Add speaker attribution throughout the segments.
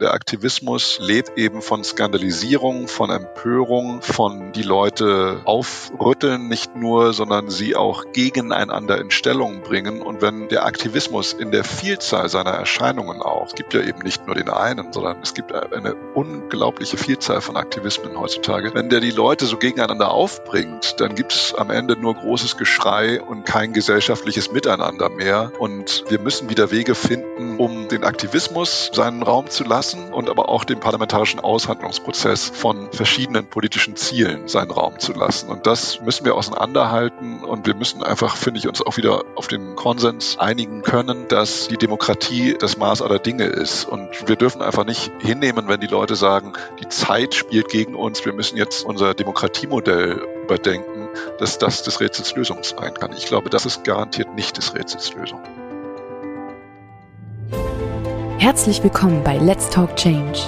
Speaker 1: Der Aktivismus lebt eben von Skandalisierung, von Empörung, von die Leute aufrütteln nicht nur, sondern sie auch gegeneinander in Stellung bringen. Und wenn der Aktivismus in der Vielzahl seiner Erscheinungen auch, es gibt ja eben nicht nur den einen, sondern es gibt eine unglaubliche Vielzahl von Aktivismen heutzutage, wenn der die Leute so gegeneinander aufbringt, dann gibt es am Ende nur großes Geschrei und kein gesellschaftliches Miteinander mehr. Und wir müssen wieder Wege finden, um den Aktivismus seinen Raum zu lassen lassen und aber auch dem parlamentarischen Aushandlungsprozess von verschiedenen politischen Zielen seinen Raum zu lassen. Und das müssen wir auseinanderhalten und wir müssen einfach, finde ich, uns auch wieder auf den Konsens einigen können, dass die Demokratie das Maß aller Dinge ist. Und wir dürfen einfach nicht hinnehmen, wenn die Leute sagen, die Zeit spielt gegen uns, wir müssen jetzt unser Demokratiemodell überdenken, dass das des Rätsels Lösung sein kann. Ich glaube, das ist garantiert nicht des Rätsels Lösung.
Speaker 2: Herzlich willkommen bei Let's Talk Change.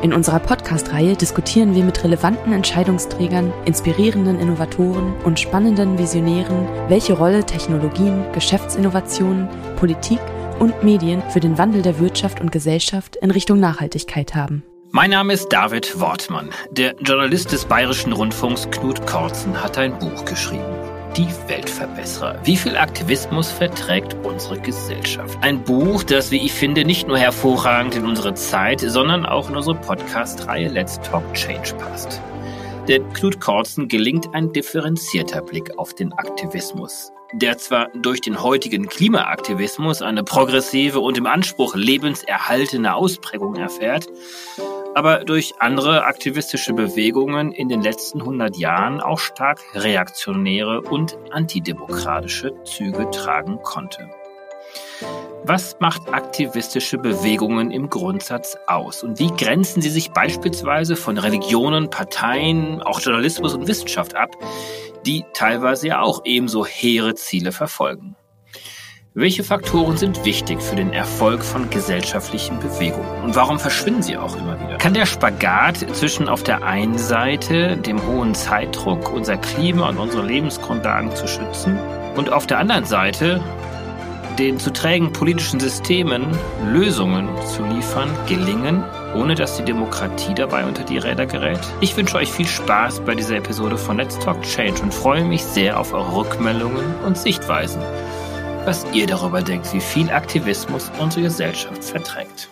Speaker 2: In unserer Podcast-Reihe diskutieren wir mit relevanten Entscheidungsträgern, inspirierenden Innovatoren und spannenden Visionären, welche Rolle Technologien, Geschäftsinnovationen, Politik und Medien für den Wandel der Wirtschaft und Gesellschaft in Richtung Nachhaltigkeit haben.
Speaker 3: Mein Name ist David Wortmann. Der Journalist des Bayerischen Rundfunks Knut Korzen hat ein Buch geschrieben die Weltverbesserer. Wie viel Aktivismus verträgt unsere Gesellschaft? Ein Buch, das, wie ich finde, nicht nur hervorragend in unsere Zeit, sondern auch in unsere Podcast-Reihe Let's Talk Change passt. Denn Knut Kortzen gelingt ein differenzierter Blick auf den Aktivismus, der zwar durch den heutigen Klimaaktivismus eine progressive und im Anspruch lebenserhaltende Ausprägung erfährt, aber durch andere aktivistische Bewegungen in den letzten 100 Jahren auch stark reaktionäre und antidemokratische Züge tragen konnte. Was macht aktivistische Bewegungen im Grundsatz aus? Und wie grenzen sie sich beispielsweise von Religionen, Parteien, auch Journalismus und Wissenschaft ab, die teilweise ja auch ebenso hehre Ziele verfolgen? Welche Faktoren sind wichtig für den Erfolg von gesellschaftlichen Bewegungen? Und warum verschwinden sie auch immer wieder? Kann der Spagat zwischen auf der einen Seite dem hohen Zeitdruck, unser Klima und unsere Lebensgrundlagen zu schützen und auf der anderen Seite den zu trägen politischen Systemen Lösungen zu liefern, gelingen, ohne dass die Demokratie dabei unter die Räder gerät? Ich wünsche euch viel Spaß bei dieser Episode von Let's Talk Change und freue mich sehr auf eure Rückmeldungen und Sichtweisen was ihr darüber denkt, wie viel Aktivismus unsere Gesellschaft verträgt.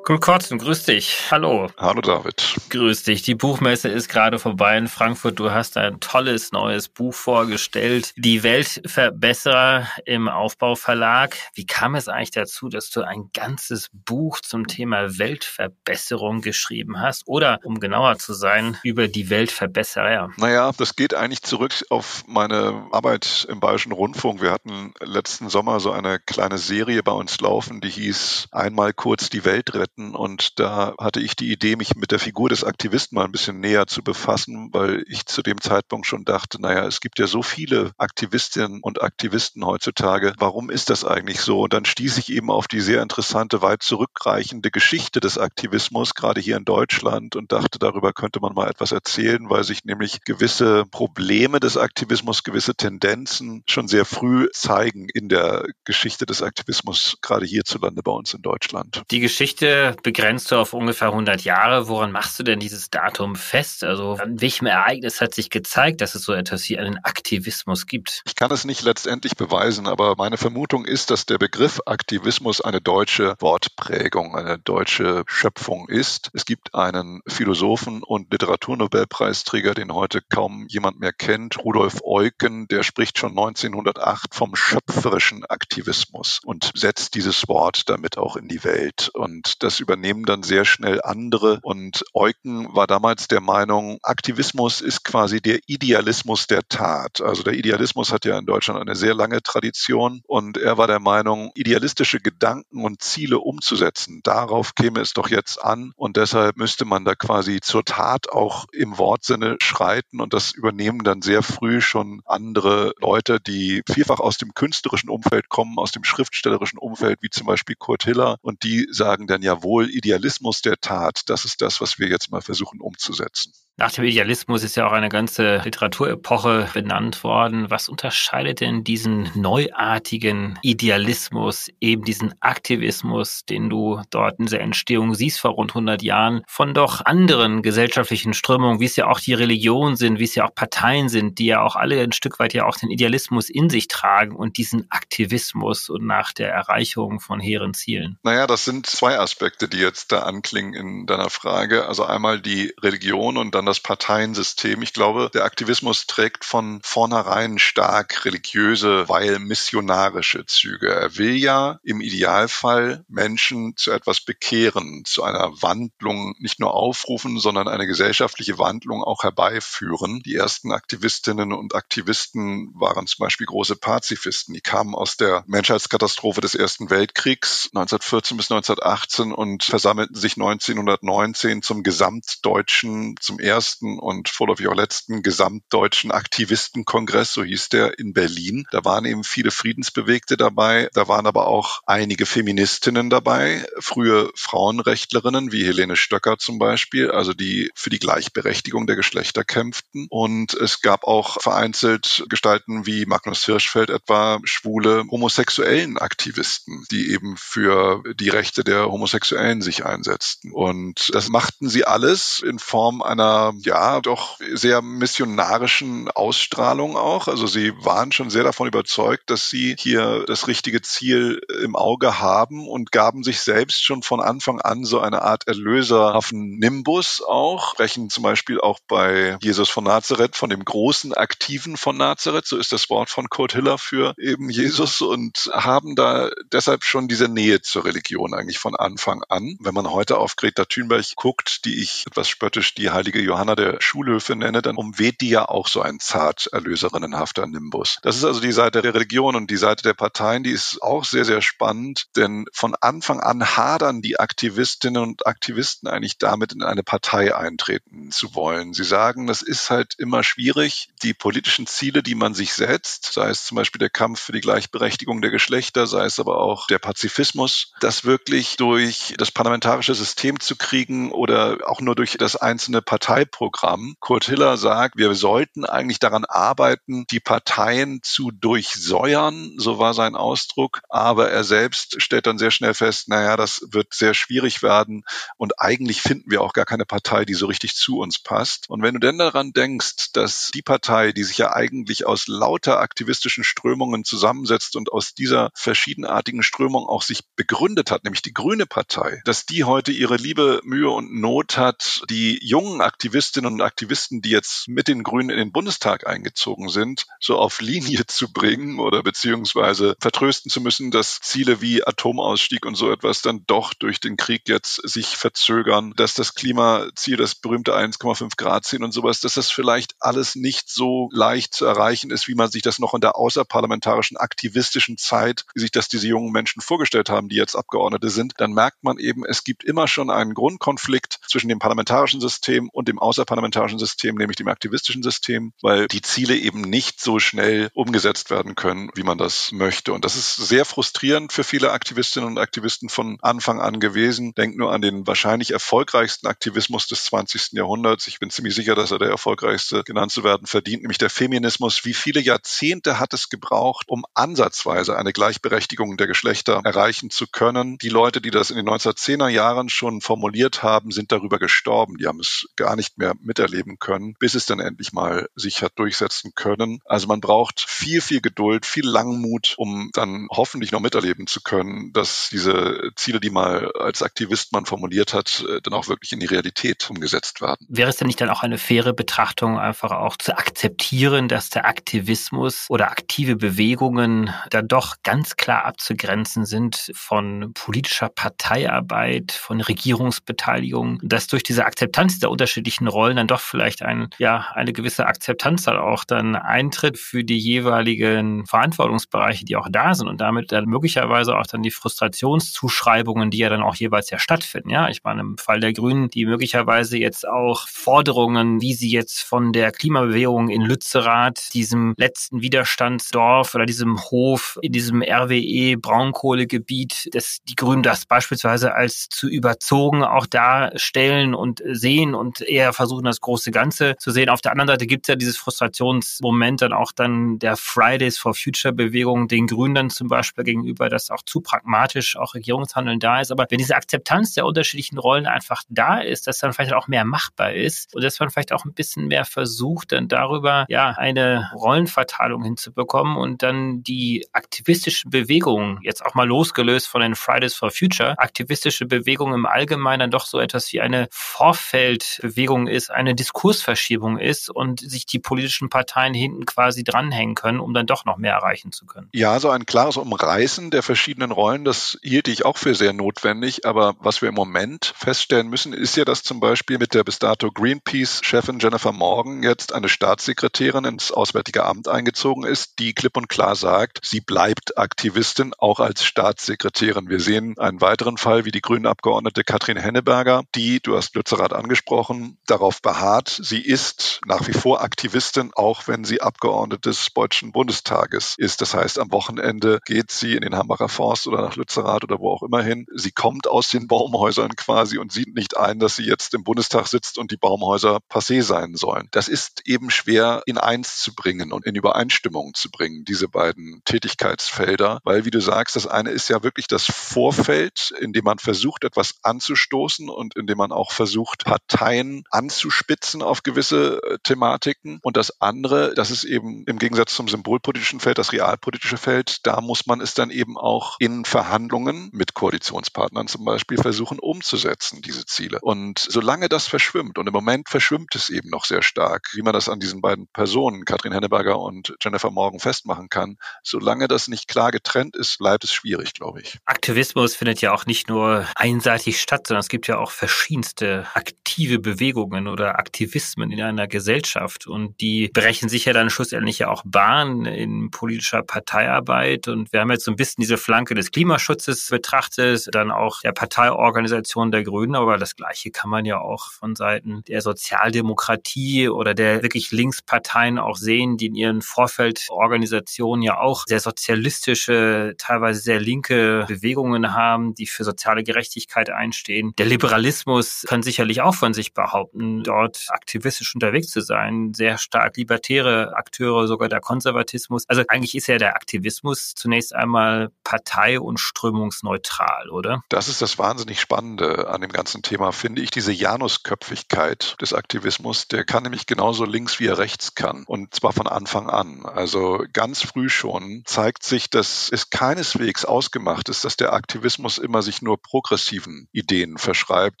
Speaker 3: Cool Kotzen, grüß dich. Hallo.
Speaker 1: Hallo David.
Speaker 3: Grüß dich. Die Buchmesse ist gerade vorbei in Frankfurt. Du hast ein tolles neues Buch vorgestellt. Die Weltverbesserer im Aufbauverlag. Wie kam es eigentlich dazu, dass du ein ganzes Buch zum Thema Weltverbesserung geschrieben hast? Oder, um genauer zu sein, über die Weltverbesserer?
Speaker 1: Naja, das geht eigentlich zurück auf meine Arbeit im Bayerischen Rundfunk. Wir hatten letzten Sommer so eine kleine Serie bei uns laufen, die hieß Einmal kurz die Welt retten arbeiten. Und da hatte ich die Idee, mich mit der Figur des Aktivisten mal ein bisschen näher zu befassen, weil ich zu dem Zeitpunkt schon dachte, naja, es gibt ja so viele Aktivistinnen und Aktivisten heutzutage. Warum ist das eigentlich so? Und dann stieß ich eben auf die sehr interessante, weit zurückreichende Geschichte des Aktivismus, gerade hier in Deutschland, und dachte, darüber könnte man mal etwas erzählen, weil sich nämlich gewisse Probleme des Aktivismus, gewisse Tendenzen schon sehr früh zeigen in der Geschichte des Aktivismus, gerade hierzulande bei uns in Deutschland.
Speaker 3: Die Geschichte begrenzt du auf ungefähr 100 Jahre. Woran machst du denn dieses Datum fest? Also an welchem Ereignis hat sich gezeigt, dass es so etwas wie einen Aktivismus gibt?
Speaker 1: Ich kann es nicht letztendlich beweisen, aber meine Vermutung ist, dass der Begriff Aktivismus eine deutsche Wortprägung, eine deutsche Schöpfung ist. Es gibt einen Philosophen und Literaturnobelpreisträger, den heute kaum jemand mehr kennt, Rudolf Eucken, der spricht schon 1908 vom schöpferischen Aktivismus und setzt dieses Wort damit auch in die Welt. Und das übernehmen dann sehr schnell andere. Und Eucken war damals der Meinung, Aktivismus ist quasi der Idealismus der Tat. Also der Idealismus hat ja in Deutschland eine sehr lange Tradition. Und er war der Meinung, idealistische Gedanken und Ziele umzusetzen, darauf käme es doch jetzt an. Und deshalb müsste man da quasi zur Tat auch im Wortsinne schreiten. Und das übernehmen dann sehr früh schon andere Leute, die vielfach aus dem künstlerischen Umfeld kommen, aus dem schriftstellerischen Umfeld, wie zum Beispiel Kurt Hiller. Und die sagen dann ja wohl Idealismus der Tat. Das ist das, was wir jetzt mal versuchen umzusetzen.
Speaker 3: Nach dem Idealismus ist ja auch eine ganze Literaturepoche benannt worden. Was unterscheidet denn diesen neuartigen Idealismus, eben diesen Aktivismus, den du dort in der Entstehung siehst vor rund 100 Jahren, von doch anderen gesellschaftlichen Strömungen, wie es ja auch die Religion sind, wie es ja auch Parteien sind, die ja auch alle ein Stück weit ja auch den Idealismus in sich tragen und diesen Aktivismus und nach der Erreichung von hehren Zielen?
Speaker 1: Naja, das sind zwei Aspekte, die jetzt da anklingen in deiner Frage. Also einmal die Religion und dann das Parteiensystem. Ich glaube, der Aktivismus trägt von vornherein stark religiöse, weil missionarische Züge. Er will ja im Idealfall Menschen zu etwas bekehren, zu einer Wandlung nicht nur aufrufen, sondern eine gesellschaftliche Wandlung auch herbeiführen. Die ersten Aktivistinnen und Aktivisten waren zum Beispiel große Pazifisten. Die kamen aus der Menschheitskatastrophe des Ersten Weltkriegs 1914 bis 1918 und versammelten sich 1919 zum gesamtdeutschen, zum ersten ersten und vorläufig auch letzten gesamtdeutschen Aktivistenkongress, so hieß der, in Berlin. Da waren eben viele Friedensbewegte dabei. Da waren aber auch einige Feministinnen dabei, frühe Frauenrechtlerinnen wie Helene Stöcker zum Beispiel, also die für die Gleichberechtigung der Geschlechter kämpften. Und es gab auch vereinzelt Gestalten wie Magnus Hirschfeld etwa, schwule homosexuellen Aktivisten, die eben für die Rechte der Homosexuellen sich einsetzten. Und das machten sie alles in Form einer ja doch sehr missionarischen Ausstrahlung auch. Also sie waren schon sehr davon überzeugt, dass sie hier das richtige Ziel im Auge haben und gaben sich selbst schon von Anfang an so eine Art erlöserhaften Nimbus auch. Sprechen zum Beispiel auch bei Jesus von Nazareth von dem großen Aktiven von Nazareth, so ist das Wort von Kurt Hiller für eben Jesus und haben da deshalb schon diese Nähe zur Religion eigentlich von Anfang an. Wenn man heute auf Greta Thunberg guckt, die ich etwas spöttisch die heilige Johanna der Schulhöfe nenne, dann umweht die ja auch so ein zart erlöserinnenhafter Nimbus. Das ist also die Seite der Religion und die Seite der Parteien, die ist auch sehr, sehr spannend, denn von Anfang an hadern die Aktivistinnen und Aktivisten eigentlich damit, in eine Partei eintreten zu wollen. Sie sagen, das ist halt immer schwierig, die politischen Ziele, die man sich setzt, sei es zum Beispiel der Kampf für die Gleichberechtigung der Geschlechter, sei es aber auch der Pazifismus, das wirklich durch das parlamentarische System zu kriegen oder auch nur durch das einzelne Partei Parteiprogramm. Kurt Hiller sagt, wir sollten eigentlich daran arbeiten, die Parteien zu durchsäuern, so war sein Ausdruck. Aber er selbst stellt dann sehr schnell fest, naja, das wird sehr schwierig werden und eigentlich finden wir auch gar keine Partei, die so richtig zu uns passt. Und wenn du denn daran denkst, dass die Partei, die sich ja eigentlich aus lauter aktivistischen Strömungen zusammensetzt und aus dieser verschiedenartigen Strömung auch sich begründet hat, nämlich die Grüne Partei, dass die heute ihre Liebe, Mühe und Not hat, die jungen Aktivisten Aktivistinnen und Aktivisten, die jetzt mit den Grünen in den Bundestag eingezogen sind, so auf Linie zu bringen oder beziehungsweise vertrösten zu müssen, dass Ziele wie Atomausstieg und so etwas dann doch durch den Krieg jetzt sich verzögern, dass das Klimaziel, das berühmte 1,5 Grad Ziel und sowas, dass das vielleicht alles nicht so leicht zu erreichen ist, wie man sich das noch in der außerparlamentarischen aktivistischen Zeit, wie sich das diese jungen Menschen vorgestellt haben, die jetzt Abgeordnete sind, dann merkt man eben, es gibt immer schon einen Grundkonflikt zwischen dem parlamentarischen System und dem dem außerparlamentarischen System, nämlich dem aktivistischen System, weil die Ziele eben nicht so schnell umgesetzt werden können, wie man das möchte. Und das ist sehr frustrierend für viele Aktivistinnen und Aktivisten von Anfang an gewesen. Denkt nur an den wahrscheinlich erfolgreichsten Aktivismus des 20. Jahrhunderts. Ich bin ziemlich sicher, dass er der erfolgreichste genannt zu werden verdient, nämlich der Feminismus. Wie viele Jahrzehnte hat es gebraucht, um ansatzweise eine Gleichberechtigung der Geschlechter erreichen zu können? Die Leute, die das in den 1910er Jahren schon formuliert haben, sind darüber gestorben. Die haben es gar nicht nicht mehr miterleben können, bis es dann endlich mal sich hat durchsetzen können. Also man braucht viel, viel Geduld, viel Langmut, um dann hoffentlich noch miterleben zu können, dass diese Ziele, die mal als Aktivist man formuliert hat, äh, dann auch wirklich in die Realität umgesetzt werden.
Speaker 3: Wäre es denn nicht dann auch eine faire Betrachtung, einfach auch zu akzeptieren, dass der Aktivismus oder aktive Bewegungen dann doch ganz klar abzugrenzen sind von politischer Parteiarbeit, von Regierungsbeteiligung, dass durch diese Akzeptanz der unterschiedlichen unterschiedlichen Rollen dann doch vielleicht ein, ja, eine gewisse Akzeptanz dann auch dann eintritt für die jeweiligen Verantwortungsbereiche, die auch da sind und damit dann möglicherweise auch dann die Frustrationszuschreibungen, die ja dann auch jeweils ja stattfinden. Ja, ich meine, im Fall der Grünen, die möglicherweise jetzt auch Forderungen, wie sie jetzt von der Klimabewegung in Lützerath, diesem letzten Widerstandsdorf oder diesem Hof in diesem RWE Braunkohlegebiet, dass die Grünen das beispielsweise als zu überzogen auch darstellen und sehen und eher eher versuchen, das große Ganze zu sehen. Auf der anderen Seite gibt es ja dieses Frustrationsmoment dann auch dann der Fridays for Future Bewegung, den Grünen dann zum Beispiel gegenüber, dass auch zu pragmatisch auch Regierungshandeln da ist. Aber wenn diese Akzeptanz der unterschiedlichen Rollen einfach da ist, dass dann vielleicht auch mehr machbar ist und dass man vielleicht auch ein bisschen mehr versucht, dann darüber ja eine Rollenverteilung hinzubekommen und dann die aktivistischen Bewegungen, jetzt auch mal losgelöst von den Fridays for Future, aktivistische Bewegungen im Allgemeinen dann doch so etwas wie eine Vorfeldbewegung ist, eine Diskursverschiebung ist und sich die politischen Parteien hinten quasi dranhängen können, um dann doch noch mehr erreichen zu können.
Speaker 1: Ja, so ein klares Umreißen der verschiedenen Rollen, das hielt ich auch für sehr notwendig. Aber was wir im Moment feststellen müssen, ist ja, dass zum Beispiel mit der bis dato Greenpeace-Chefin Jennifer Morgan jetzt eine Staatssekretärin ins Auswärtige Amt eingezogen ist, die klipp und klar sagt, sie bleibt Aktivistin, auch als Staatssekretärin. Wir sehen einen weiteren Fall, wie die grünen Abgeordnete Katrin Henneberger, die, du hast Lützerath angesprochen, darauf beharrt, sie ist nach wie vor Aktivistin, auch wenn sie Abgeordnete des Deutschen Bundestages ist. Das heißt, am Wochenende geht sie in den Hambacher Forst oder nach Lützerath oder wo auch immer hin. Sie kommt aus den Baumhäusern quasi und sieht nicht ein, dass sie jetzt im Bundestag sitzt und die Baumhäuser passé sein sollen. Das ist eben schwer in eins zu bringen und in Übereinstimmung zu bringen, diese beiden Tätigkeitsfelder, weil, wie du sagst, das eine ist ja wirklich das Vorfeld, in dem man versucht, etwas anzustoßen und in dem man auch versucht, Parteien anzuspitzen auf gewisse äh, Thematiken. Und das andere, das ist eben im Gegensatz zum symbolpolitischen Feld, das realpolitische Feld, da muss man es dann eben auch in Verhandlungen mit Koalitionspartnern zum Beispiel versuchen umzusetzen, diese Ziele. Und solange das verschwimmt, und im Moment verschwimmt es eben noch sehr stark, wie man das an diesen beiden Personen, Katrin Henneberger und Jennifer Morgan, festmachen kann, solange das nicht klar getrennt ist, bleibt es schwierig, glaube ich.
Speaker 3: Aktivismus findet ja auch nicht nur einseitig statt, sondern es gibt ja auch verschiedenste aktive Bewegungen oder Aktivismen in einer Gesellschaft. Und die brechen sich ja dann schlussendlich ja auch Bahn in politischer Parteiarbeit. Und wir haben jetzt so ein bisschen diese Flanke des Klimaschutzes betrachtet, dann auch der Parteiorganisation der Grünen, aber das Gleiche kann man ja auch von Seiten der Sozialdemokratie oder der wirklich Linksparteien auch sehen, die in ihren Vorfeldorganisationen ja auch sehr sozialistische, teilweise sehr linke Bewegungen haben, die für soziale Gerechtigkeit einstehen. Der Liberalismus kann sicherlich auch von sich behaupten, dort aktivistisch unterwegs zu sein, sehr stark libertäre Akteure, sogar der Konservatismus. Also eigentlich ist ja der Aktivismus zunächst einmal partei- und strömungsneutral, oder?
Speaker 1: Das ist das wahnsinnig Spannende an dem ganzen Thema, finde ich, diese Janusköpfigkeit des Aktivismus. Der kann nämlich genauso links wie er rechts kann. Und zwar von Anfang an. Also ganz früh schon zeigt sich, dass es keineswegs ausgemacht ist, dass der Aktivismus immer sich nur progressiven Ideen verschreibt,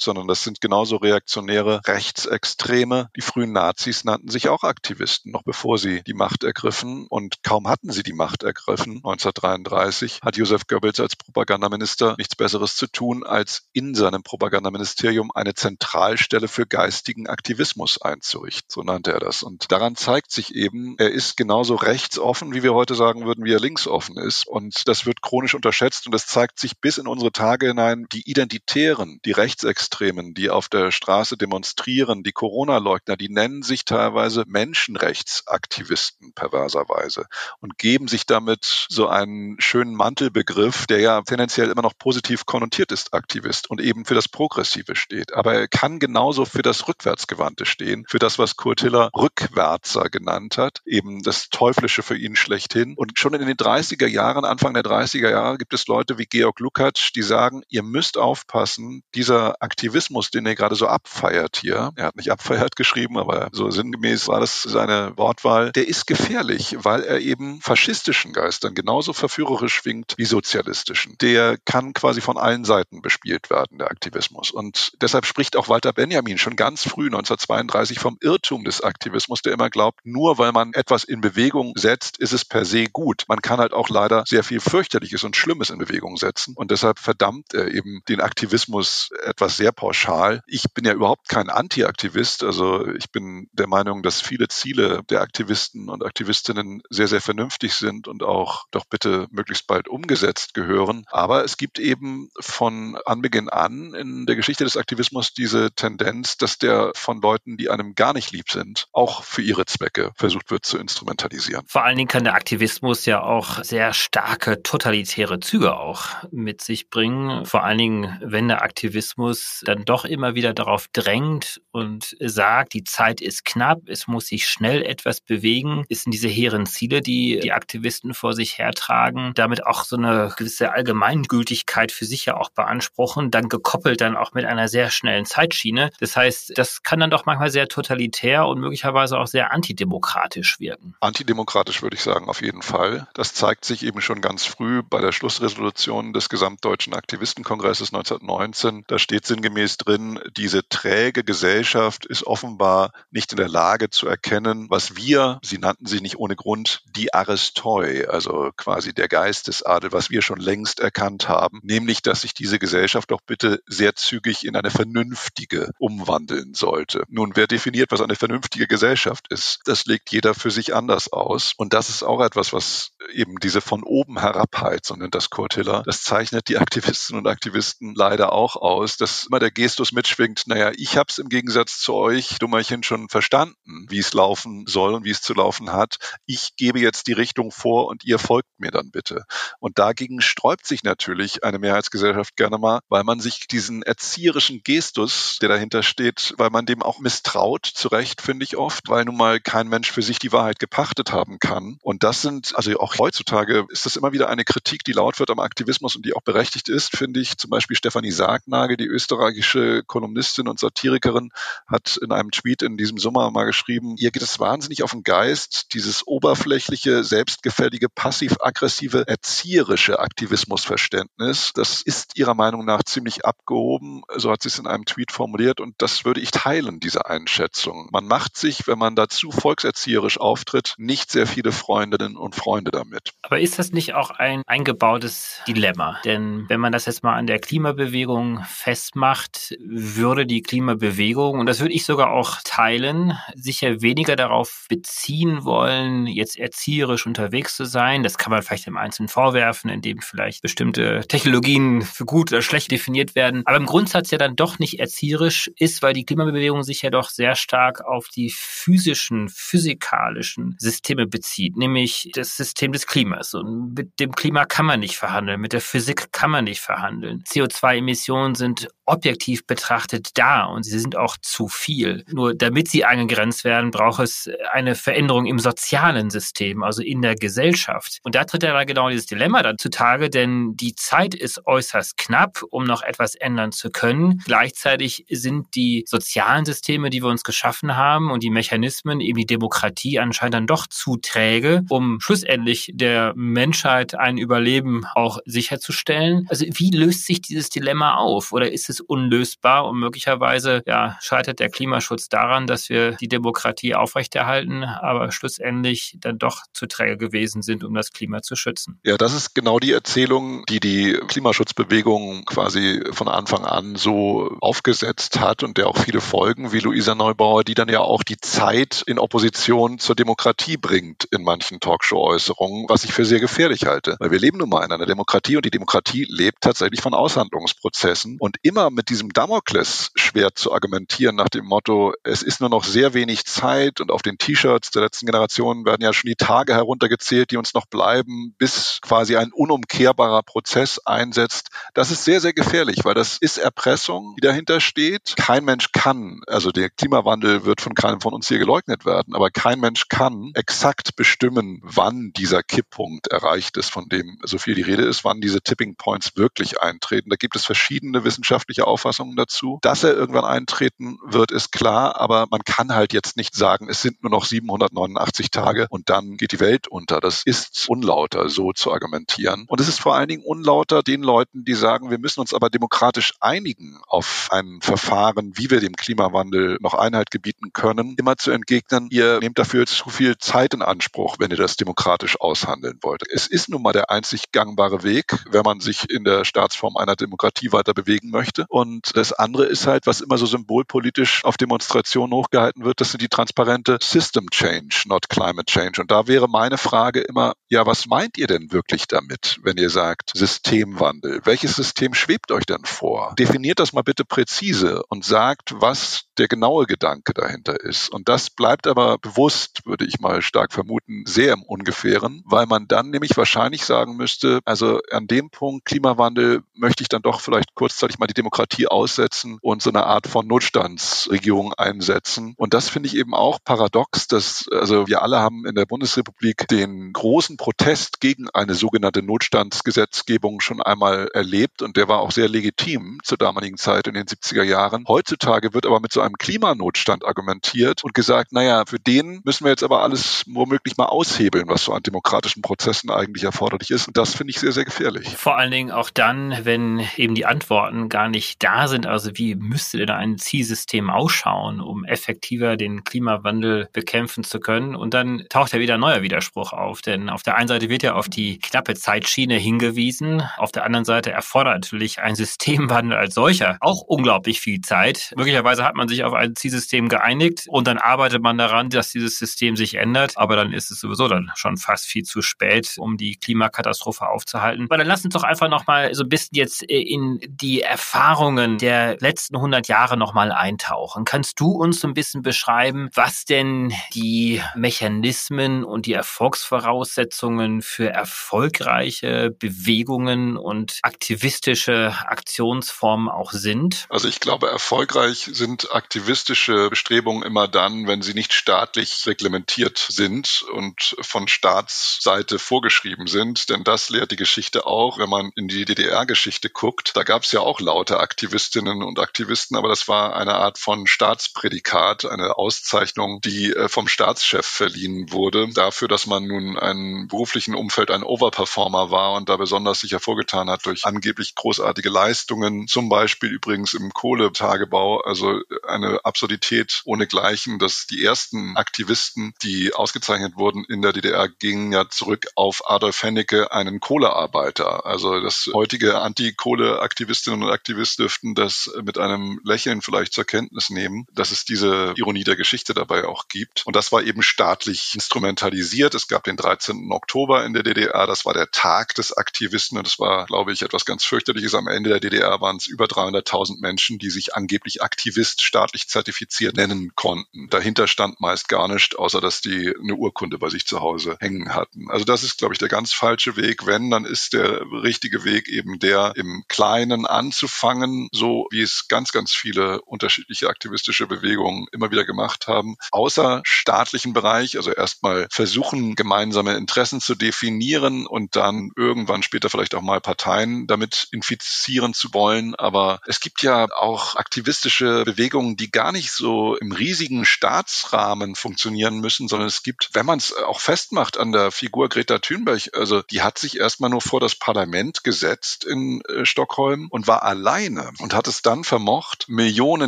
Speaker 1: sondern das sind genauso reaktionäre Rechtsextreme. Die frühen Nazis nannten sich auch Aktivisten, noch bevor sie die Macht ergriffen. Und kaum hatten sie die Macht ergriffen, 1933, hat Josef Goebbels als Propagandaminister nichts Besseres zu tun, als in seinem Propagandaministerium eine Zentralstelle für geistigen Aktivismus einzurichten. So nannte er das. Und daran zeigt sich eben, er ist genauso rechtsoffen, wie wir heute sagen würden, wie er linksoffen ist. Und das wird chronisch unterschätzt und das zeigt sich bis in unsere Tage hinein. Die Identitären, die Rechtsextremen, die auf der Straße demonstrieren, die Corona-Leugner, die nennen sich teilweise Menschenrechtsaktivisten perverserweise und geben sich damit so einen schönen Mantelbegriff, der ja tendenziell immer noch positiv konnotiert ist, Aktivist und eben für das Progressive steht. Aber er kann genauso für das Rückwärtsgewandte stehen, für das, was Kurt Hiller Rückwärtser genannt hat, eben das Teuflische für ihn schlechthin. Und schon in den 30er Jahren, Anfang der 30er Jahre, gibt es Leute wie Georg Lukacs, die sagen, ihr müsst aufpassen, dieser Aktivismus, den er gerade so abfeiert hier, er hat nicht abfeiert geschrieben, aber so sinngemäß war das seine Wortwahl, der ist gefährlich, weil er eben faschistischen Geistern genauso verführerisch schwingt wie sozialistischen. Der kann quasi von allen Seiten bespielt werden, der Aktivismus. Und deshalb spricht auch Walter Benjamin schon ganz früh 1932 vom Irrtum des Aktivismus, der immer glaubt, nur weil man etwas in Bewegung setzt, ist es per se gut. Man kann halt auch leider sehr viel fürchterliches und Schlimmes in Bewegung setzen. Und deshalb verdammt er eben den Aktivismus etwas sehr pauschal. Ich bin ja überhaupt kein Anti-Aktivist. Also ich bin der Meinung, dass viele Ziele der Aktivisten und Aktivistinnen sehr, sehr vernünftig sind und auch doch bitte möglichst bald umgesetzt gehören. Aber es gibt eben von Anbeginn an in der Geschichte des Aktivismus diese Tendenz, dass der von Leuten, die einem gar nicht lieb sind, auch für ihre Zwecke versucht wird zu instrumentalisieren.
Speaker 3: Vor allen Dingen kann der Aktivismus ja auch sehr starke totalitäre Züge auch mit sich bringen. Vor allen Dingen, wenn der Aktivismus dann doch immer wieder darauf drängt, und sagt, die Zeit ist knapp, es muss sich schnell etwas bewegen, ist in diese hehren Ziele, die die Aktivisten vor sich hertragen, damit auch so eine gewisse Allgemeingültigkeit für sich ja auch beanspruchen, dann gekoppelt dann auch mit einer sehr schnellen Zeitschiene. Das heißt, das kann dann doch manchmal sehr totalitär und möglicherweise auch sehr antidemokratisch wirken.
Speaker 1: Antidemokratisch würde ich sagen, auf jeden Fall. Das zeigt sich eben schon ganz früh bei der Schlussresolution des Gesamtdeutschen Aktivistenkongresses 1919. Da steht sinngemäß drin, diese träge Gesellschaft ist offenbar nicht in der Lage zu erkennen, was wir, sie nannten sie nicht ohne Grund, die Aristoi, also quasi der Geistesadel, was wir schon längst erkannt haben, nämlich, dass sich diese Gesellschaft doch bitte sehr zügig in eine vernünftige umwandeln sollte. Nun, wer definiert, was eine vernünftige Gesellschaft ist? Das legt jeder für sich anders aus. Und das ist auch etwas, was eben diese von oben herabheit, so nennt das Kurt Hiller, das zeichnet die Aktivistinnen und Aktivisten leider auch aus, dass immer der Gestus mitschwingt, naja, ich habe es im Gegensatz zu euch, Dummerchen, schon verstanden, wie es laufen soll und wie es zu laufen hat. Ich gebe jetzt die Richtung vor und ihr folgt mir dann bitte. Und dagegen sträubt sich natürlich eine Mehrheitsgesellschaft gerne mal, weil man sich diesen erzieherischen Gestus, der dahinter steht, weil man dem auch misstraut, zu Recht, finde ich oft, weil nun mal kein Mensch für sich die Wahrheit gepachtet haben kann. Und das sind, also auch heutzutage ist das immer wieder eine Kritik, die laut wird am Aktivismus und die auch berechtigt ist, finde ich. Zum Beispiel Stefanie Sargnagel, die österreichische Kolumnistin und Satirikerin, hat in einem Tweet in diesem Sommer mal geschrieben, ihr geht es wahnsinnig auf den Geist, dieses oberflächliche, selbstgefällige, passiv-aggressive, erzieherische Aktivismusverständnis. Das ist ihrer Meinung nach ziemlich abgehoben. So hat sie es in einem Tweet formuliert und das würde ich teilen, diese Einschätzung. Man macht sich, wenn man dazu volkserzieherisch auftritt, nicht sehr viele Freundinnen und Freunde damit.
Speaker 3: Aber ist das nicht auch ein eingebautes Dilemma? Denn wenn man das jetzt mal an der Klimabewegung festmacht, würde die Klimabewegung, und das würde ich sogar auch teilen, sicher weniger darauf beziehen wollen, jetzt erzieherisch unterwegs zu sein. Das kann man vielleicht im Einzelnen vorwerfen, indem vielleicht bestimmte Technologien für gut oder schlecht definiert werden. Aber im Grundsatz ja dann doch nicht erzieherisch ist, weil die Klimabewegung sich ja doch sehr stark auf die physischen, physikalischen Systeme bezieht, nämlich das System des Klimas. Und mit dem Klima kann man nicht verhandeln, mit der Physik kann man nicht verhandeln. CO2-Emissionen sind objektiv betrachtet da und sie sind auch zu viel. Nur damit sie eingegrenzt werden, braucht es eine Veränderung im sozialen System, also in der Gesellschaft. Und da tritt ja genau dieses Dilemma dann zutage, denn die Zeit ist äußerst knapp, um noch etwas ändern zu können. Gleichzeitig sind die sozialen Systeme, die wir uns geschaffen haben und die Mechanismen, eben die Demokratie anscheinend dann doch zu träge, um schlussendlich der Menschheit ein Überleben auch sicherzustellen. Also wie löst sich dieses Dilemma auf? Oder ist es unlösbar und möglicherweise ja, scheitert der Klimaschutz daran, dass wir die Demokratie aufrechterhalten, aber schlussendlich dann doch zu träge gewesen sind, um das Klima zu schützen.
Speaker 1: Ja, das ist genau die Erzählung, die die Klimaschutzbewegung quasi von Anfang an so aufgesetzt hat und der auch viele folgen, wie Luisa Neubauer, die dann ja auch die Zeit in Opposition zur Demokratie bringt in manchen Talkshow-Äußerungen, was ich für sehr gefährlich halte. Weil wir leben nun mal in einer Demokratie und die Demokratie lebt tatsächlich von Aushandlungsprozessen und immer mit diesem Damoklesschwert zu argumentieren nach dem Motto, es ist nur noch sehr wenig Zeit und auf den T-Shirts der letzten Generationen werden ja schon die Tage heruntergezählt, die uns noch bleiben, bis quasi ein unumkehrbarer Prozess einsetzt. Das ist sehr, sehr gefährlich, weil das ist Erpressung, die dahinter steht. Kein Mensch kann, also der Klimawandel wird von keinem von uns hier geleugnet werden, aber kein Mensch kann exakt bestimmen, wann dieser Kipppunkt erreicht ist, von dem so viel die Rede ist, wann diese Tipping Points wirklich eintreten. Da gibt es verschiedene wissenschaftliche Auffassungen dazu. Dass er irgendwann eintreten wird, ist klar, aber man kann halt jetzt nicht sagen, es sind nur noch 789 Tage und dann geht die Welt unter. Das ist unlauter, so zu argumentieren. Und es ist vor allen Dingen unlauter den Leuten, die sagen, wir müssen uns aber demokratisch einigen auf ein Verfahren, wie wir dem Klimawandel noch Einheit gebieten können, immer zu entgegnen, ihr nehmt dafür zu viel Zeit in Anspruch, wenn ihr das demokratisch aushandeln wollt. Es ist nun mal der einzig gangbare Weg, wenn man sich in der Staatsform einer Demokratie weiter bewegen möchte. Und das andere ist halt, was immer so symbolpolitisch auf Demonstrationen hochgehalten wird, das sind die transparente System Change, not Climate Change. Und da wäre meine Frage immer, ja, was meint ihr denn wirklich damit, wenn ihr sagt Systemwandel? Welches System schwebt euch denn vor? Definiert das mal bitte präzise und sagt, was der genaue Gedanke dahinter ist. Und das bleibt aber bewusst, würde ich mal stark vermuten, sehr im Ungefähren, weil man dann nämlich wahrscheinlich sagen müsste, also an dem Punkt Klimawandel möchte ich dann doch vielleicht kurzzeitig mal die Demokratie aussetzen und so eine Art von Notstandsregierung einsetzen. Und das finde ich eben auch paradox, dass also wir alle haben in der Bundesrepublik den großen Protest gegen eine sogenannte Notstandsgesetzgebung schon einmal erlebt und der war auch sehr legitim zur damaligen Zeit in den 70er Jahren. Heutzutage wird aber mit so einem Klimanotstand argumentiert und gesagt, naja, für den müssen wir jetzt aber alles womöglich mal aushebeln, was so an demokratischen Prozessen eigentlich erforderlich ist. Und das finde ich sehr, sehr gefährlich.
Speaker 3: Vor allen Dingen auch dann, wenn eben die Antworten gar nicht da sind. Also wie müsste denn ein Zielsystem ausschauen, um effektiver den Klimawandel bekämpfen zu können? Und dann taucht ja wieder ein neuer Widerspruch auf. Denn auf der einen Seite wird ja auf die knappe Zeitschiene hingewiesen. Auf der anderen Seite erfordert natürlich ein Systemwandel als solcher auch unglaublich viel Zeit. Möglicherweise hat man sich auf ein Zielsystem geeinigt und dann arbeitet man daran, dass dieses System sich ändert. Aber dann ist es sowieso dann schon fast viel zu spät, um die Klimakatastrophe aufzuhalten. Aber dann lass uns doch einfach nochmal so ein bisschen jetzt äh, in die Erfahrungen der letzten 100 Jahre nochmal eintauchen. Kannst du uns ein bisschen beschreiben, was denn die Mechanismen und die Erfolgsvoraussetzungen für erfolgreiche Bewegungen und aktivistische Aktionsformen auch sind?
Speaker 1: Also ich glaube, erfolgreich sind aktivistische Bestrebungen immer dann, wenn sie nicht staatlich reglementiert sind und von Staatsseite vorgeschrieben sind. Denn das lehrt die Geschichte auch, wenn man in die DDR-Geschichte guckt. Da gab es ja auch laute Aktivistinnen und Aktivisten, aber das war eine Art von Staatsprädikat, eine Auszeichnung, die äh, vom Staatschef verliehen wurde, dafür, dass man nun im beruflichen Umfeld ein Overperformer war und da besonders sich hervorgetan hat durch angeblich großartige Leistungen, zum Beispiel übrigens im Kohletagebau, also eine Absurdität ohnegleichen, dass die ersten Aktivisten, die ausgezeichnet wurden in der DDR, gingen ja zurück auf Adolf Hennecke, einen Kohlearbeiter. Also das heutige Anti-Kohle-Aktivistinnen und Aktivisten dürften das mit einem Lächeln vielleicht zur Kenntnis nehmen, dass es diese Ironie der Geschichte dabei auch gibt. Und das war eben staatlich instrumentalisiert. Es gab den 13. Oktober in der DDR, das war der Tag des Aktivisten und das war, glaube ich, etwas ganz fürchterliches. Am Ende der DDR waren es über 300.000 Menschen, die sich angeblich Aktivist staatlich zertifiziert nennen konnten. Dahinter stand meist gar nicht, außer dass die eine Urkunde bei sich zu Hause hängen hatten. Also das ist, glaube ich, der ganz falsche Weg. Wenn, dann ist der richtige Weg eben der, im Kleinen anzufangen, so wie es ganz, ganz viele unterschiedliche aktivistische Bewegungen immer wieder gemacht haben, außer staatlichen Bereich, also erstmal versuchen, gemeinsame Interessen zu definieren und dann irgendwann später vielleicht auch mal Parteien damit infizieren zu wollen. Aber es gibt ja auch aktivistische Bewegungen, die gar nicht so im riesigen Staatsrahmen funktionieren müssen, sondern es gibt, wenn man es auch festmacht an der Figur Greta Thunberg, also die hat sich erstmal nur vor das Parlament gesetzt in äh, Stockholm und war alleine und hat es dann vermocht, Millionen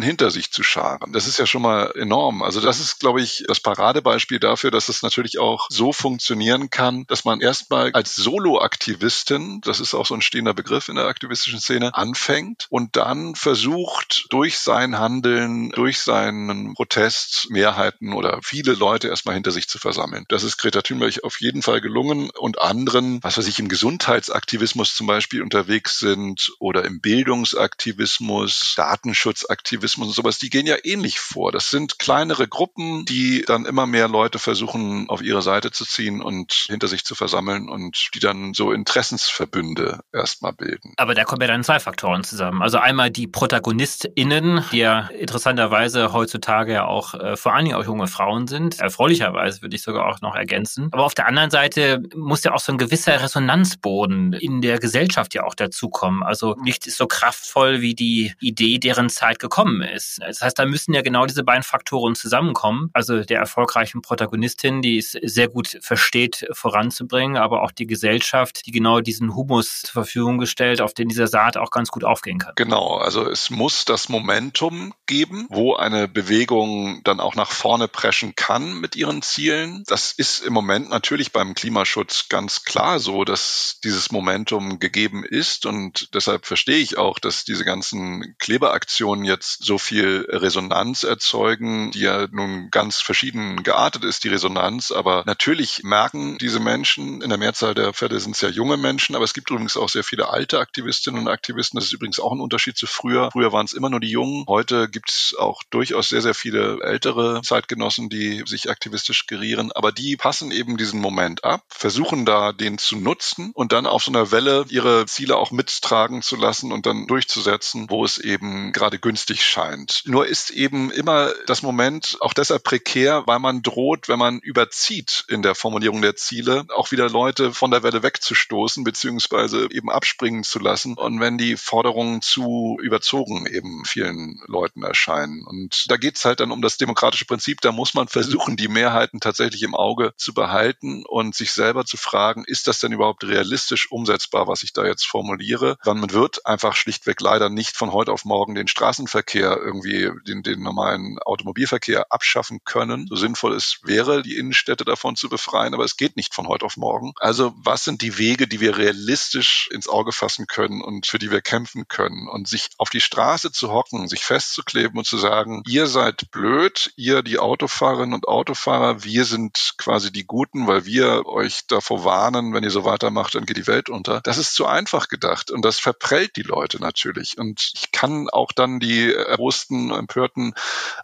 Speaker 1: hinter sich zu scharen. Das ist ja schon mal enorm. Also das ist, glaube ich, das Paradebeispiel dafür, dass es natürlich auch so funktionieren kann, dass man erstmal als Solo-Aktivistin, das ist auch so ein stehender Begriff in der aktivistischen Szene, anfängt und dann versucht, durch sein Handeln, durch seinen Protest Mehrheiten oder viele Leute erstmal hinter sich zu versammeln. Das ist Greta Thunberg auf jeden Fall gelungen und anderen, was weiß ich, im Gesundheitsaktivismus zum Beispiel unterwegs sind oder im Bildungsaktivismus, Datenschutzaktivismus und sowas, die gehen ja ähnlich vor. Das sind kleinere Gruppen, die dann immer mehr Leute versuchen, auf ihre Seite zu ziehen und hinter sich zu versammeln und die dann so Interessensverbünde erstmal bilden.
Speaker 3: Aber da kommen ja dann zwei Faktoren zusammen. Also einmal die ProtagonistInnen, die ja interessanterweise heutzutage ja auch äh, vor allen Dingen auch junge Frauen sind. Erfreulicherweise würde ich sogar auch noch ergänzen. Aber auf der anderen Seite muss ja auch so ein gewisser Resonanzboden in der Gesellschaft ja auch dazukommen. Also nichts ist so kraftvoll wie die Idee, deren Zeit gekommen ist. Das heißt, da müssen ja genau diese beiden Faktoren zusammenkommen. Also der erfolgreichen Protagonistin, die es sehr gut versteht, voranzubringen, aber auch die Gesellschaft, die genau diesen Humus zur Verfügung gestellt, auf den dieser Saat auch ganz gut aufgehen kann.
Speaker 1: Genau, also es muss das Momentum geben, wo eine Bewegung dann auch nach vorne preschen kann mit ihren Zielen. Das ist im Moment natürlich beim Klimaschutz ganz klar so, dass dieses Momentum gegeben ist und deshalb verstehe ich auch, dass diese ganzen Kleberaktionen jetzt so viel Resonanz erzeugen, die ja nun ganz verschieden geartet ist, die Resonanz, aber natürlich merken diese Menschen, in der Mehrzahl der Fälle sind es ja junge Menschen, aber es gibt übrigens auch sehr viele alte Aktivistinnen und Aktivisten, das ist übrigens auch ein Unterschied zu früher. Früher waren es immer nur die Jungen, heute gibt es auch durchaus sehr, sehr viele ältere Zeitgenossen, die sich aktivistisch gerieren, aber die passen eben diesen Moment ab, versuchen da den zu nutzen und dann auf so einer Welle ihre Ziele auch mittragen zu lassen und dann durch durchzusetzen, wo es eben gerade günstig scheint. Nur ist eben immer das Moment auch deshalb prekär, weil man droht, wenn man überzieht in der Formulierung der Ziele, auch wieder Leute von der Welle wegzustoßen, beziehungsweise eben abspringen zu lassen. Und wenn die Forderungen zu überzogen eben vielen Leuten erscheinen. Und da geht es halt dann um das demokratische Prinzip. Da muss man versuchen, die Mehrheiten tatsächlich im Auge zu behalten und sich selber zu fragen, ist das denn überhaupt realistisch umsetzbar, was ich da jetzt formuliere? Man wird einfach schlichtweg leider nicht von heute auf morgen den Straßenverkehr irgendwie, den, den normalen Automobilverkehr abschaffen können. So sinnvoll es wäre, die Innenstädte davon zu befreien, aber es geht nicht von heute auf morgen. Also was sind die Wege, die wir realistisch ins Auge fassen können und für die wir kämpfen können? Und sich auf die Straße zu hocken, sich festzukleben und zu sagen, ihr seid blöd, ihr die Autofahrerinnen und Autofahrer, wir sind quasi die Guten, weil wir euch davor warnen, wenn ihr so weitermacht, dann geht die Welt unter. Das ist zu einfach gedacht und das verprellt die Leute natürlich. Und ich kann auch dann die erbosten, empörten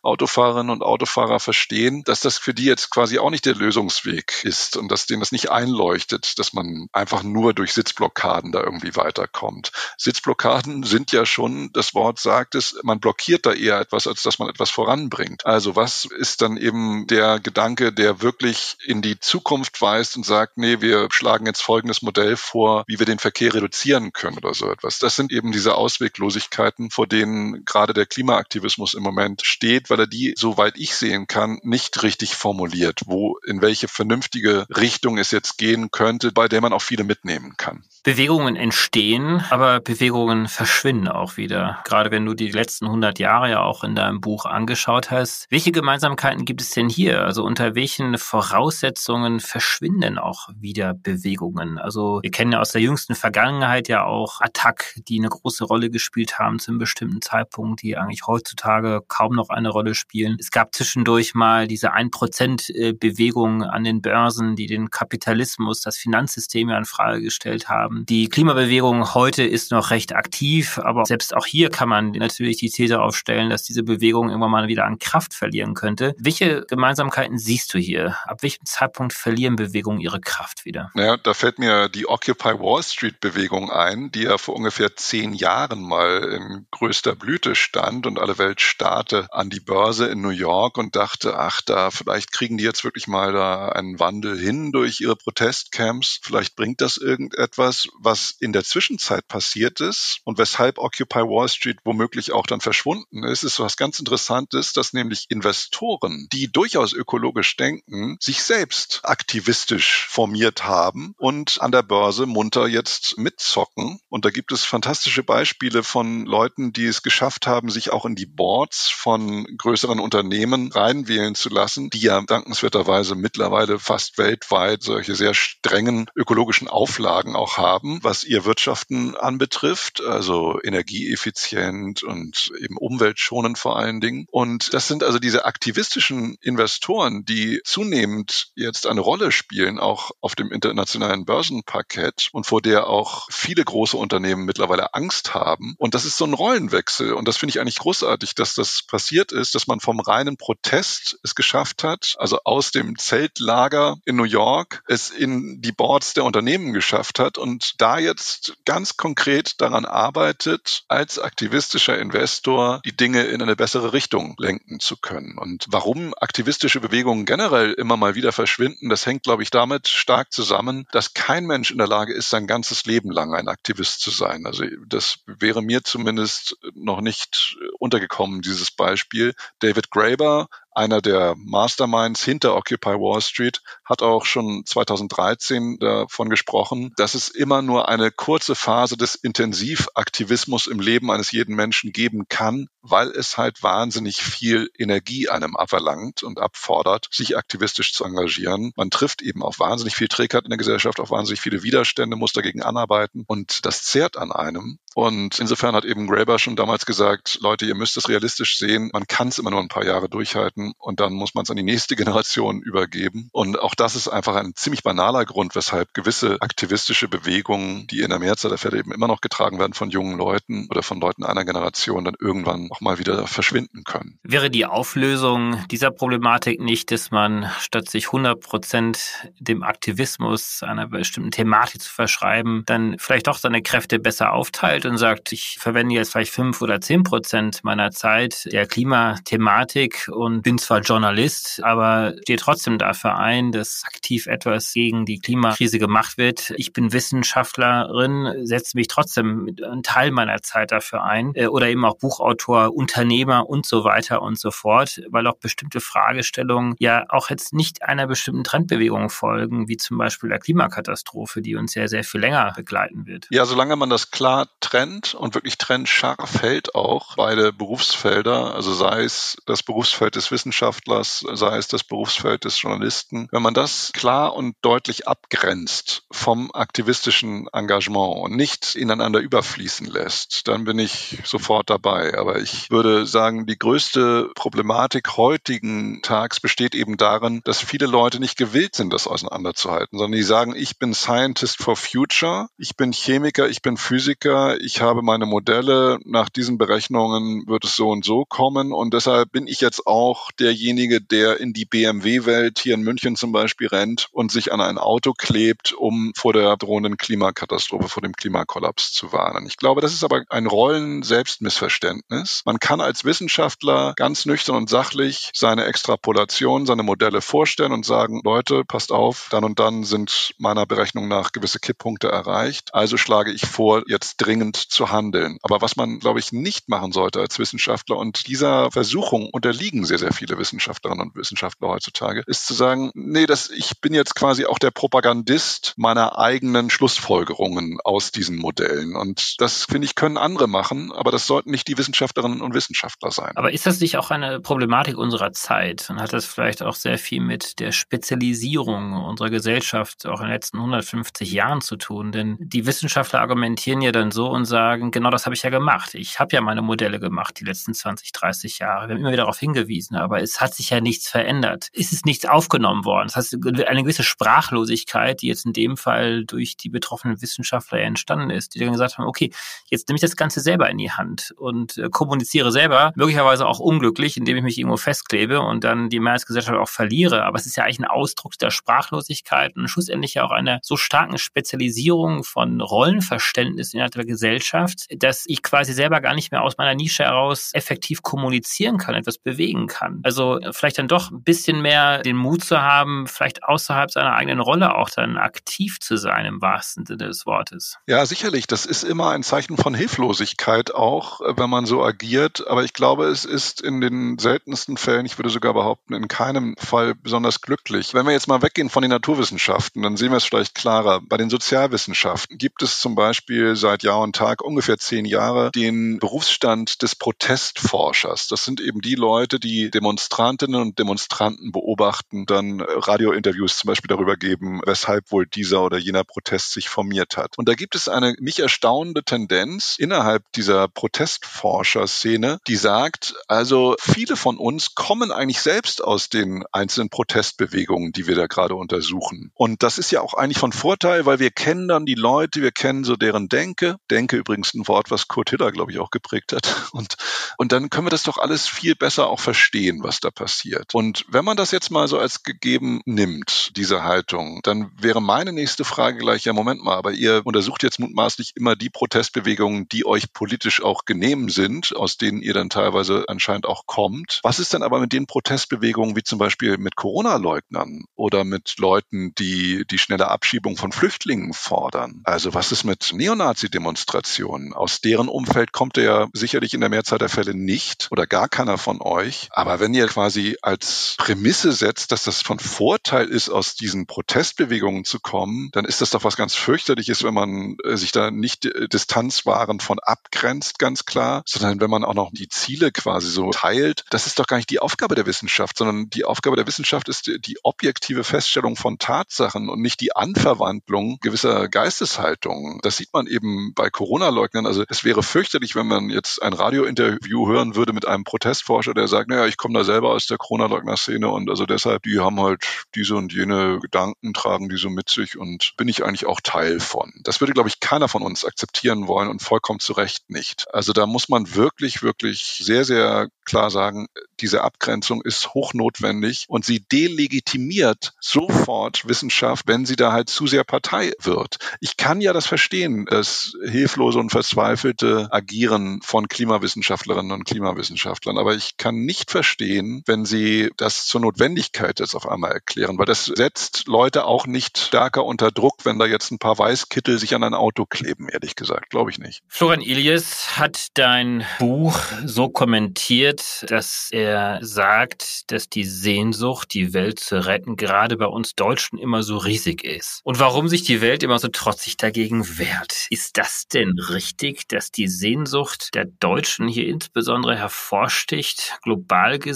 Speaker 1: Autofahrerinnen und Autofahrer verstehen, dass das für die jetzt quasi auch nicht der Lösungsweg ist und dass denen das nicht einleuchtet, dass man einfach nur durch Sitzblockaden da irgendwie weiterkommt. Sitzblockaden sind ja schon, das Wort sagt es, man blockiert da eher etwas, als dass man etwas voranbringt. Also was ist dann eben der Gedanke, der wirklich in die Zukunft weist und sagt, nee, wir schlagen jetzt folgendes Modell vor, wie wir den Verkehr reduzieren können oder so etwas. Das sind eben diese Ausweglosigkeiten, vor denen gerade der Klimaaktivismus im Moment steht, weil er die, soweit ich sehen kann, nicht richtig formuliert, wo in welche vernünftige Richtung es jetzt gehen könnte, bei der man auch viele mitnehmen kann.
Speaker 3: Bewegungen entstehen, aber Bewegungen verschwinden auch wieder. Gerade wenn du die letzten 100 Jahre ja auch in deinem Buch angeschaut hast. Welche Gemeinsamkeiten gibt es denn hier? Also unter welchen Voraussetzungen verschwinden auch wieder Bewegungen? Also wir kennen ja aus der jüngsten Vergangenheit ja auch Attack, die eine große Rolle gespielt haben zu einem bestimmten Zeitpunkt, die eigentlich heutzutage kaum noch eine Rolle spielen. Es gab zwischendurch mal diese 1% äh, an den Börsen, die den Kapitalismus, das Finanzsystem ja in Frage gestellt haben haben. Die Klimabewegung heute ist noch recht aktiv, aber selbst auch hier kann man natürlich die These aufstellen, dass diese Bewegung irgendwann mal wieder an Kraft verlieren könnte. Welche Gemeinsamkeiten siehst du hier? Ab welchem Zeitpunkt verlieren Bewegungen ihre Kraft wieder?
Speaker 1: Naja, da fällt mir die Occupy Wall Street Bewegung ein, die ja vor ungefähr zehn Jahren mal in größter Blüte stand und alle Welt starrte an die Börse in New York und dachte, ach, da vielleicht kriegen die jetzt wirklich mal da einen Wandel hin durch ihre Protestcamps. Vielleicht bringt das irgendetwas was in der Zwischenzeit passiert ist und weshalb Occupy Wall Street womöglich auch dann verschwunden ist, ist was ganz Interessantes, dass nämlich Investoren, die durchaus ökologisch denken, sich selbst aktivistisch formiert haben und an der Börse munter jetzt mitzocken. Und da gibt es fantastische Beispiele von Leuten, die es geschafft haben, sich auch in die Boards von größeren Unternehmen reinwählen zu lassen, die ja dankenswerterweise mittlerweile fast weltweit solche sehr strengen ökologischen Auflagen auch haben was ihr Wirtschaften anbetrifft, also energieeffizient und eben umweltschonend vor allen Dingen. Und das sind also diese aktivistischen Investoren, die zunehmend jetzt eine Rolle spielen, auch auf dem internationalen Börsenparkett und vor der auch viele große Unternehmen mittlerweile Angst haben. Und das ist so ein Rollenwechsel. Und das finde ich eigentlich großartig, dass das passiert ist, dass man vom reinen Protest es geschafft hat, also aus dem Zeltlager in New York es in die Boards der Unternehmen geschafft hat und da jetzt ganz konkret daran arbeitet, als aktivistischer Investor die Dinge in eine bessere Richtung lenken zu können. Und warum aktivistische Bewegungen generell immer mal wieder verschwinden, das hängt, glaube ich, damit stark zusammen, dass kein Mensch in der Lage ist, sein ganzes Leben lang ein Aktivist zu sein. Also das wäre mir zumindest noch nicht untergekommen, dieses Beispiel. David Graeber einer der Masterminds hinter Occupy Wall Street, hat auch schon 2013 davon gesprochen, dass es immer nur eine kurze Phase des Intensivaktivismus im Leben eines jeden Menschen geben kann, weil es halt wahnsinnig viel Energie einem abverlangt und abfordert, sich aktivistisch zu engagieren. Man trifft eben auf wahnsinnig viel Trägheit in der Gesellschaft, auf wahnsinnig viele Widerstände, muss dagegen anarbeiten und das zehrt an einem. Und insofern hat eben Graeber schon damals gesagt, Leute, ihr müsst es realistisch sehen, man kann es immer nur ein paar Jahre durchhalten werden und dann muss man es an die nächste Generation übergeben. Und auch das ist einfach ein ziemlich banaler Grund, weshalb gewisse aktivistische Bewegungen, die in der Mehrzahl der Fälle eben immer noch getragen werden von jungen Leuten oder von Leuten einer Generation, dann irgendwann auch mal wieder verschwinden können.
Speaker 3: Wäre die Auflösung dieser Problematik nicht, dass man statt sich 100 Prozent dem Aktivismus einer bestimmten Thematik zu verschreiben, dann vielleicht doch seine Kräfte besser aufteilt und sagt, ich verwende jetzt vielleicht fünf oder zehn Prozent meiner Zeit der Klimathematik und bin zwar Journalist, aber stehe trotzdem dafür ein, dass aktiv etwas gegen die Klimakrise gemacht wird. Ich bin Wissenschaftlerin, setze mich trotzdem einen Teil meiner Zeit dafür ein äh, oder eben auch Buchautor, Unternehmer und so weiter und so fort, weil auch bestimmte Fragestellungen ja auch jetzt nicht einer bestimmten Trendbewegung folgen, wie zum Beispiel der Klimakatastrophe, die uns ja sehr viel länger begleiten wird.
Speaker 1: Ja, solange man das klar trennt und wirklich trennscharf hält auch beide Berufsfelder, also sei es das Berufsfeld des Wissenschaftlers, sei es das Berufsfeld des Journalisten, wenn man das klar und deutlich abgrenzt vom aktivistischen Engagement und nicht ineinander überfließen lässt, dann bin ich sofort dabei. Aber ich würde sagen, die größte Problematik heutigen Tags besteht eben darin, dass viele Leute nicht gewillt sind, das auseinanderzuhalten, sondern die sagen, ich bin Scientist for Future, ich bin Chemiker, ich bin Physiker, ich habe meine Modelle, nach diesen Berechnungen wird es so und so kommen und deshalb bin ich jetzt auch derjenige, der in die BMW-Welt hier in München zum Beispiel rennt und sich an ein Auto klebt, um vor der drohenden Klimakatastrophe, vor dem Klimakollaps zu warnen. Ich glaube, das ist aber ein Rollen-Selbstmissverständnis. Man kann als Wissenschaftler ganz nüchtern und sachlich seine Extrapolation, seine Modelle vorstellen und sagen, Leute, passt auf, dann und dann sind meiner Berechnung nach gewisse Kipppunkte erreicht. Also schlage ich vor, jetzt dringend zu handeln. Aber was man, glaube ich, nicht machen sollte als Wissenschaftler und dieser Versuchung unterliegen sehr, sehr viele Wissenschaftlerinnen und Wissenschaftler heutzutage, ist zu sagen, nee, das, ich bin jetzt quasi auch der Propagandist meiner eigenen Schlussfolgerungen aus diesen Modellen. Und das, finde ich, können andere machen, aber das sollten nicht die Wissenschaftlerinnen und Wissenschaftler sein.
Speaker 3: Aber ist das nicht auch eine Problematik unserer Zeit? Und hat das vielleicht auch sehr viel mit der Spezialisierung unserer Gesellschaft auch in den letzten 150 Jahren zu tun? Denn die Wissenschaftler argumentieren ja dann so und sagen, genau das habe ich ja gemacht. Ich habe ja meine Modelle gemacht die letzten 20, 30 Jahre. Wir haben immer wieder darauf hingewiesen, aber es hat sich ja nichts verändert. Es ist nichts aufgenommen worden. Das heißt, eine gewisse Sprachlosigkeit, die jetzt in dem Fall durch die betroffenen Wissenschaftler entstanden ist, die dann gesagt haben, okay, jetzt nehme ich das Ganze selber in die Hand und äh, kommuniziere selber, möglicherweise auch unglücklich, indem ich mich irgendwo festklebe und dann die Mehrheitsgesellschaft auch verliere. Aber es ist ja eigentlich ein Ausdruck der Sprachlosigkeit und schlussendlich ja auch einer so starken Spezialisierung von Rollenverständnis innerhalb der Gesellschaft, dass ich quasi selber gar nicht mehr aus meiner Nische heraus effektiv kommunizieren kann, etwas bewegen kann. Also vielleicht dann doch ein bisschen mehr den Mut zu haben, vielleicht außerhalb seiner eigenen Rolle auch dann aktiv zu sein im wahrsten Sinne des Wortes.
Speaker 1: Ja, sicherlich. Das ist immer ein Zeichen von Hilflosigkeit auch, wenn man so agiert. Aber ich glaube, es ist in den seltensten Fällen, ich würde sogar behaupten, in keinem Fall besonders glücklich. Wenn wir jetzt mal weggehen von den Naturwissenschaften, dann sehen wir es vielleicht klarer. Bei den Sozialwissenschaften gibt es zum Beispiel seit Jahr und Tag ungefähr zehn Jahre den Berufsstand des Protestforschers. Das sind eben die Leute, die Demonstrantinnen und Demonstranten beobachten, dann Radiointerviews zum Beispiel darüber geben, weshalb wohl dieser oder jener Protest sich formiert hat. Und da gibt es eine mich erstaunende Tendenz innerhalb dieser Protestforscher-Szene, die sagt, also viele von uns kommen eigentlich selbst aus den einzelnen Protestbewegungen, die wir da gerade untersuchen. Und das ist ja auch eigentlich von Vorteil, weil wir kennen dann die Leute, wir kennen so deren Denke. Denke übrigens ein Wort, was Kurt Hiller, glaube ich, auch geprägt hat. Und, und dann können wir das doch alles viel besser auch verstehen, was da passiert. Und wenn man das jetzt mal so als gegeben nimmt, diese Haltung, dann wäre meine nächste Frage gleich, ja, Moment mal, aber ihr untersucht jetzt mutmaßlich immer die Protestbewegungen, die euch politisch auch genehm sind, aus denen ihr dann teilweise anscheinend auch kommt. Was ist denn aber mit den Protestbewegungen wie zum Beispiel mit Corona-Leugnern oder mit Leuten, die die schnelle Abschiebung von Flüchtlingen fordern? Also was ist mit Neonazi-Demonstrationen? Aus deren Umfeld kommt ihr ja sicherlich in der Mehrzahl der Fälle nicht oder gar keiner von euch. Aber wenn ihr quasi als Prämisse setzt, dass das von Vorteil ist, aus diesen Protestbewegungen zu kommen, dann ist das doch was ganz fürchterliches, wenn man äh, sich da nicht äh, distanzwahrend von abgrenzt, ganz klar, sondern wenn man auch noch die Ziele quasi so teilt. Das ist doch gar nicht die Aufgabe der Wissenschaft, sondern die Aufgabe der Wissenschaft ist die objektive Feststellung von Tatsachen und nicht die Anverwandlung gewisser Geisteshaltungen. Das sieht man eben bei Corona-Leugnern. Also es wäre fürchterlich, wenn man jetzt ein Radiointerview hören würde mit einem Protestforscher, der sagt, naja, ich komme da selber aus der Corona-Leugner-Szene und also deshalb, die haben halt diese und jene Gedanken, tragen die so mit sich und bin ich eigentlich auch Teil von. Das würde, glaube ich, keiner von uns akzeptieren wollen und vollkommen zu Recht nicht. Also da muss man wirklich, wirklich sehr, sehr klar sagen, diese Abgrenzung ist hochnotwendig und sie delegitimiert sofort Wissenschaft, wenn sie da halt zu sehr Partei wird. Ich kann ja das verstehen, das hilflose und verzweifelte Agieren von Klimawissenschaftlerinnen und Klimawissenschaftlern, aber ich kann nicht verstehen, wenn sie das zur Notwendigkeit jetzt auf einmal erklären, weil das setzt Leute auch nicht stärker unter Druck, wenn da jetzt ein paar Weißkittel sich an ein Auto kleben, ehrlich gesagt, glaube ich nicht.
Speaker 3: Florian Ilias hat dein Buch so kommentiert, dass er sagt, dass die Sehnsucht, die Welt zu retten, gerade bei uns Deutschen immer so riesig ist. Und warum sich die Welt immer so trotzig dagegen wehrt. Ist das denn richtig, dass die Sehnsucht der Deutschen hier insbesondere hervorsticht, global gesehen?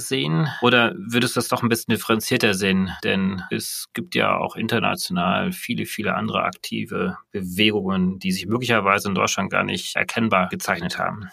Speaker 3: Oder würdest du das doch ein bisschen differenzierter sehen? Denn es gibt ja auch international viele, viele andere aktive Bewegungen, die sich möglicherweise in Deutschland gar nicht erkennbar gezeichnet haben.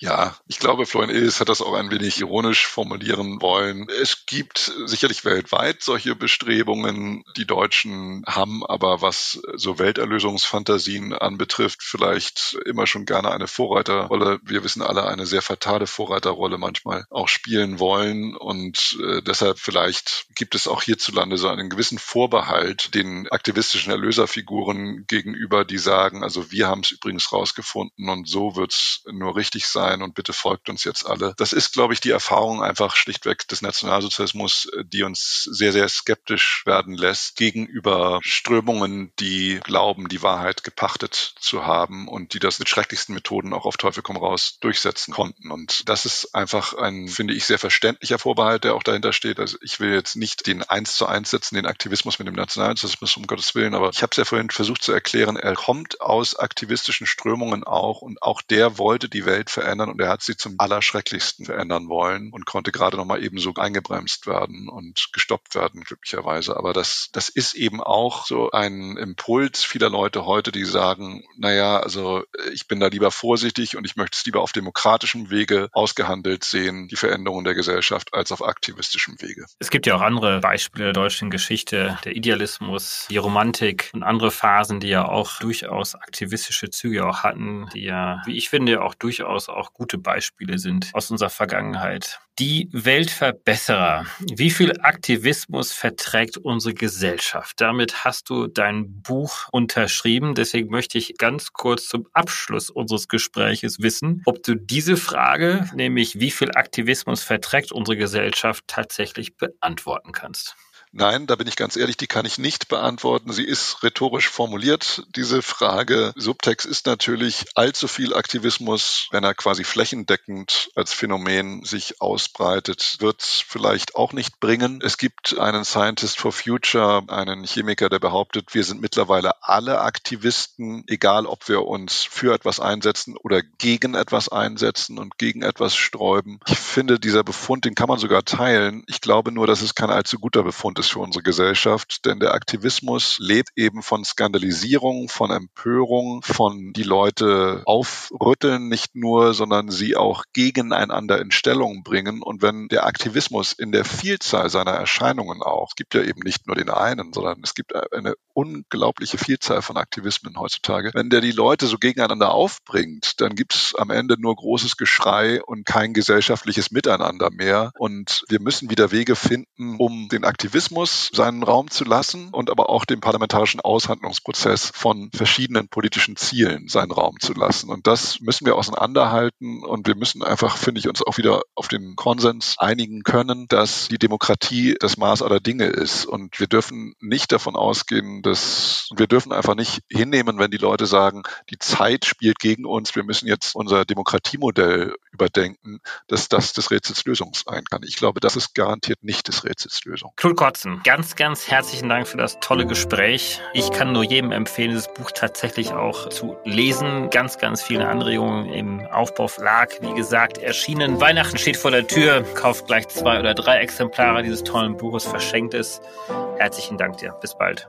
Speaker 1: Ja, ich glaube, Florian Illis hat das auch ein wenig ironisch formulieren wollen. Es gibt sicherlich weltweit solche Bestrebungen. Die Deutschen haben aber, was so Welterlösungsfantasien anbetrifft, vielleicht immer schon gerne eine Vorreiterrolle. Wir wissen alle, eine sehr fatale Vorreiterrolle manchmal auch spielen wollen. Und äh, deshalb vielleicht gibt es auch hierzulande so einen gewissen Vorbehalt den aktivistischen Erlöserfiguren gegenüber, die sagen, also wir haben es übrigens rausgefunden und so wird's nur richtig richtig sein und bitte folgt uns jetzt alle. Das ist, glaube ich, die Erfahrung einfach schlichtweg des Nationalsozialismus, die uns sehr, sehr skeptisch werden lässt gegenüber Strömungen, die glauben, die Wahrheit gepachtet zu haben und die das mit schrecklichsten Methoden auch auf Teufel komm raus durchsetzen konnten. Und das ist einfach ein, finde ich, sehr verständlicher Vorbehalt, der auch dahinter steht. Also ich will jetzt nicht den eins zu eins setzen, den Aktivismus mit dem Nationalsozialismus, um Gottes Willen, aber ich habe es ja vorhin versucht zu erklären, er kommt aus aktivistischen Strömungen auch und auch der wollte die Welt Welt verändern und er hat sie zum Allerschrecklichsten verändern wollen und konnte gerade noch mal eben so eingebremst werden und gestoppt werden, glücklicherweise. Aber das, das ist eben auch so ein Impuls vieler Leute heute, die sagen, naja, also ich bin da lieber vorsichtig und ich möchte es lieber auf demokratischem Wege ausgehandelt sehen, die Veränderung der Gesellschaft, als auf aktivistischem Wege.
Speaker 3: Es gibt ja auch andere Beispiele der deutschen Geschichte, der Idealismus, die Romantik und andere Phasen, die ja auch durchaus aktivistische Züge auch hatten, die ja, wie ich finde, auch durchaus durchaus auch gute Beispiele sind aus unserer Vergangenheit. Die Weltverbesserer. Wie viel Aktivismus verträgt unsere Gesellschaft? Damit hast du dein Buch unterschrieben. Deswegen möchte ich ganz kurz zum Abschluss unseres Gespräches wissen, ob du diese Frage, nämlich wie viel Aktivismus verträgt unsere Gesellschaft, tatsächlich beantworten kannst.
Speaker 1: Nein, da bin ich ganz ehrlich, die kann ich nicht beantworten. Sie ist rhetorisch formuliert, diese Frage. Subtext ist natürlich allzu viel Aktivismus, wenn er quasi flächendeckend als Phänomen sich ausbreitet, wird es vielleicht auch nicht bringen. Es gibt einen Scientist for Future, einen Chemiker, der behauptet, wir sind mittlerweile alle Aktivisten, egal ob wir uns für etwas einsetzen oder gegen etwas einsetzen und gegen etwas sträuben. Ich finde, dieser Befund, den kann man sogar teilen. Ich glaube nur, dass es kein allzu guter Befund ist ist für unsere Gesellschaft, denn der Aktivismus lebt eben von Skandalisierung, von Empörung, von die Leute aufrütteln nicht nur, sondern sie auch gegeneinander in Stellung bringen. Und wenn der Aktivismus in der Vielzahl seiner Erscheinungen auch, es gibt ja eben nicht nur den einen, sondern es gibt eine unglaubliche Vielzahl von Aktivismen heutzutage, wenn der die Leute so gegeneinander aufbringt, dann gibt es am Ende nur großes Geschrei und kein gesellschaftliches Miteinander mehr. Und wir müssen wieder Wege finden, um den Aktivismus seinen Raum zu lassen und aber auch dem parlamentarischen Aushandlungsprozess von verschiedenen politischen Zielen seinen Raum zu lassen. Und das müssen wir auseinanderhalten und wir müssen einfach, finde ich, uns auch wieder auf den Konsens einigen können, dass die Demokratie das Maß aller Dinge ist. Und wir dürfen nicht davon ausgehen, dass wir dürfen einfach nicht hinnehmen, wenn die Leute sagen, die Zeit spielt gegen uns, wir müssen jetzt unser Demokratiemodell überdenken, dass das des Rätsels Lösung sein kann. Ich glaube, das ist garantiert nicht des Rätsels Lösung.
Speaker 3: Knut Kotzen, ganz, ganz herzlichen Dank für das tolle Gespräch. Ich kann nur jedem empfehlen, dieses Buch tatsächlich auch zu lesen. Ganz, ganz viele Anregungen im Aufbauverlag. Wie gesagt, erschienen. Weihnachten steht vor der Tür. Kauft gleich zwei oder drei Exemplare dieses tollen Buches, verschenkt es. Herzlichen Dank dir. Bis bald.